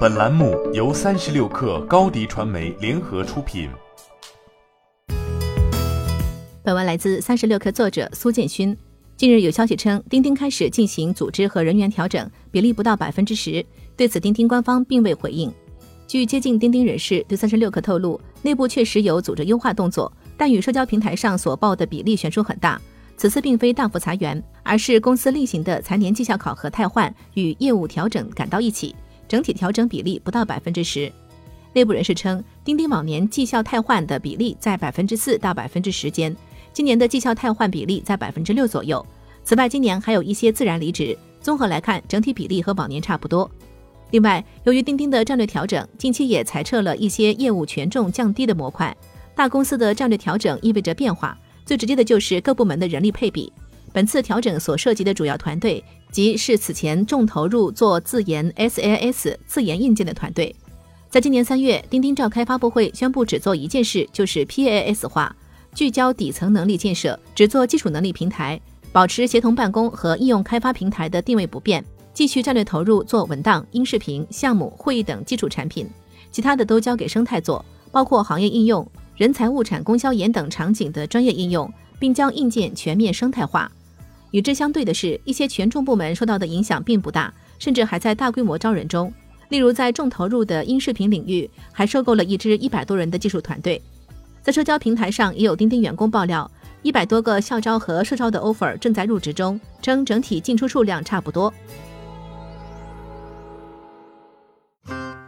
本栏目由三十六氪高低传媒联合出品。本文来自三十六氪作者苏建勋。近日有消息称，钉钉开始进行组织和人员调整，比例不到百分之十。对此，钉钉官方并未回应。据接近钉钉人士对三十六氪透露，内部确实有组织优化动作，但与社交平台上所报的比例悬殊很大。此次并非大幅裁员，而是公司例行的财年绩效考核汰换与业务调整赶到一起，整体调整比例不到百分之十。内部人士称，钉钉往年绩效汰换的比例在百分之四到百分之十间，今年的绩效汰换比例在百分之六左右。此外，今年还有一些自然离职，综合来看，整体比例和往年差不多。另外，由于钉钉的战略调整，近期也裁撤了一些业务权重降低的模块。大公司的战略调整意味着变化。最直接的就是各部门的人力配比。本次调整所涉及的主要团队，即是此前重投入做自研 SAS 自研硬件的团队。在今年三月，钉钉召开发布会，宣布只做一件事，就是 PaaS 化，聚焦底层能力建设，只做基础能力平台，保持协同办公和应用开发平台的定位不变，继续战略投入做文档、音视频、项目、会议等基础产品，其他的都交给生态做，包括行业应用。人才、物产、供销研等场景的专业应用，并将硬件全面生态化。与之相对的是，一些权重部门受到的影响并不大，甚至还在大规模招人中。例如，在重投入的音视频领域，还收购了一支一百多人的技术团队。在社交平台上，也有钉钉员工爆料，一百多个校招和社招的 offer 正在入职中，称整体进出数量差不多。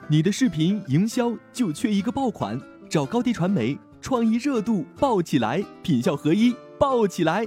你的视频营销就缺一个爆款。找高低传媒，创意热度爆起来，品效合一爆起来。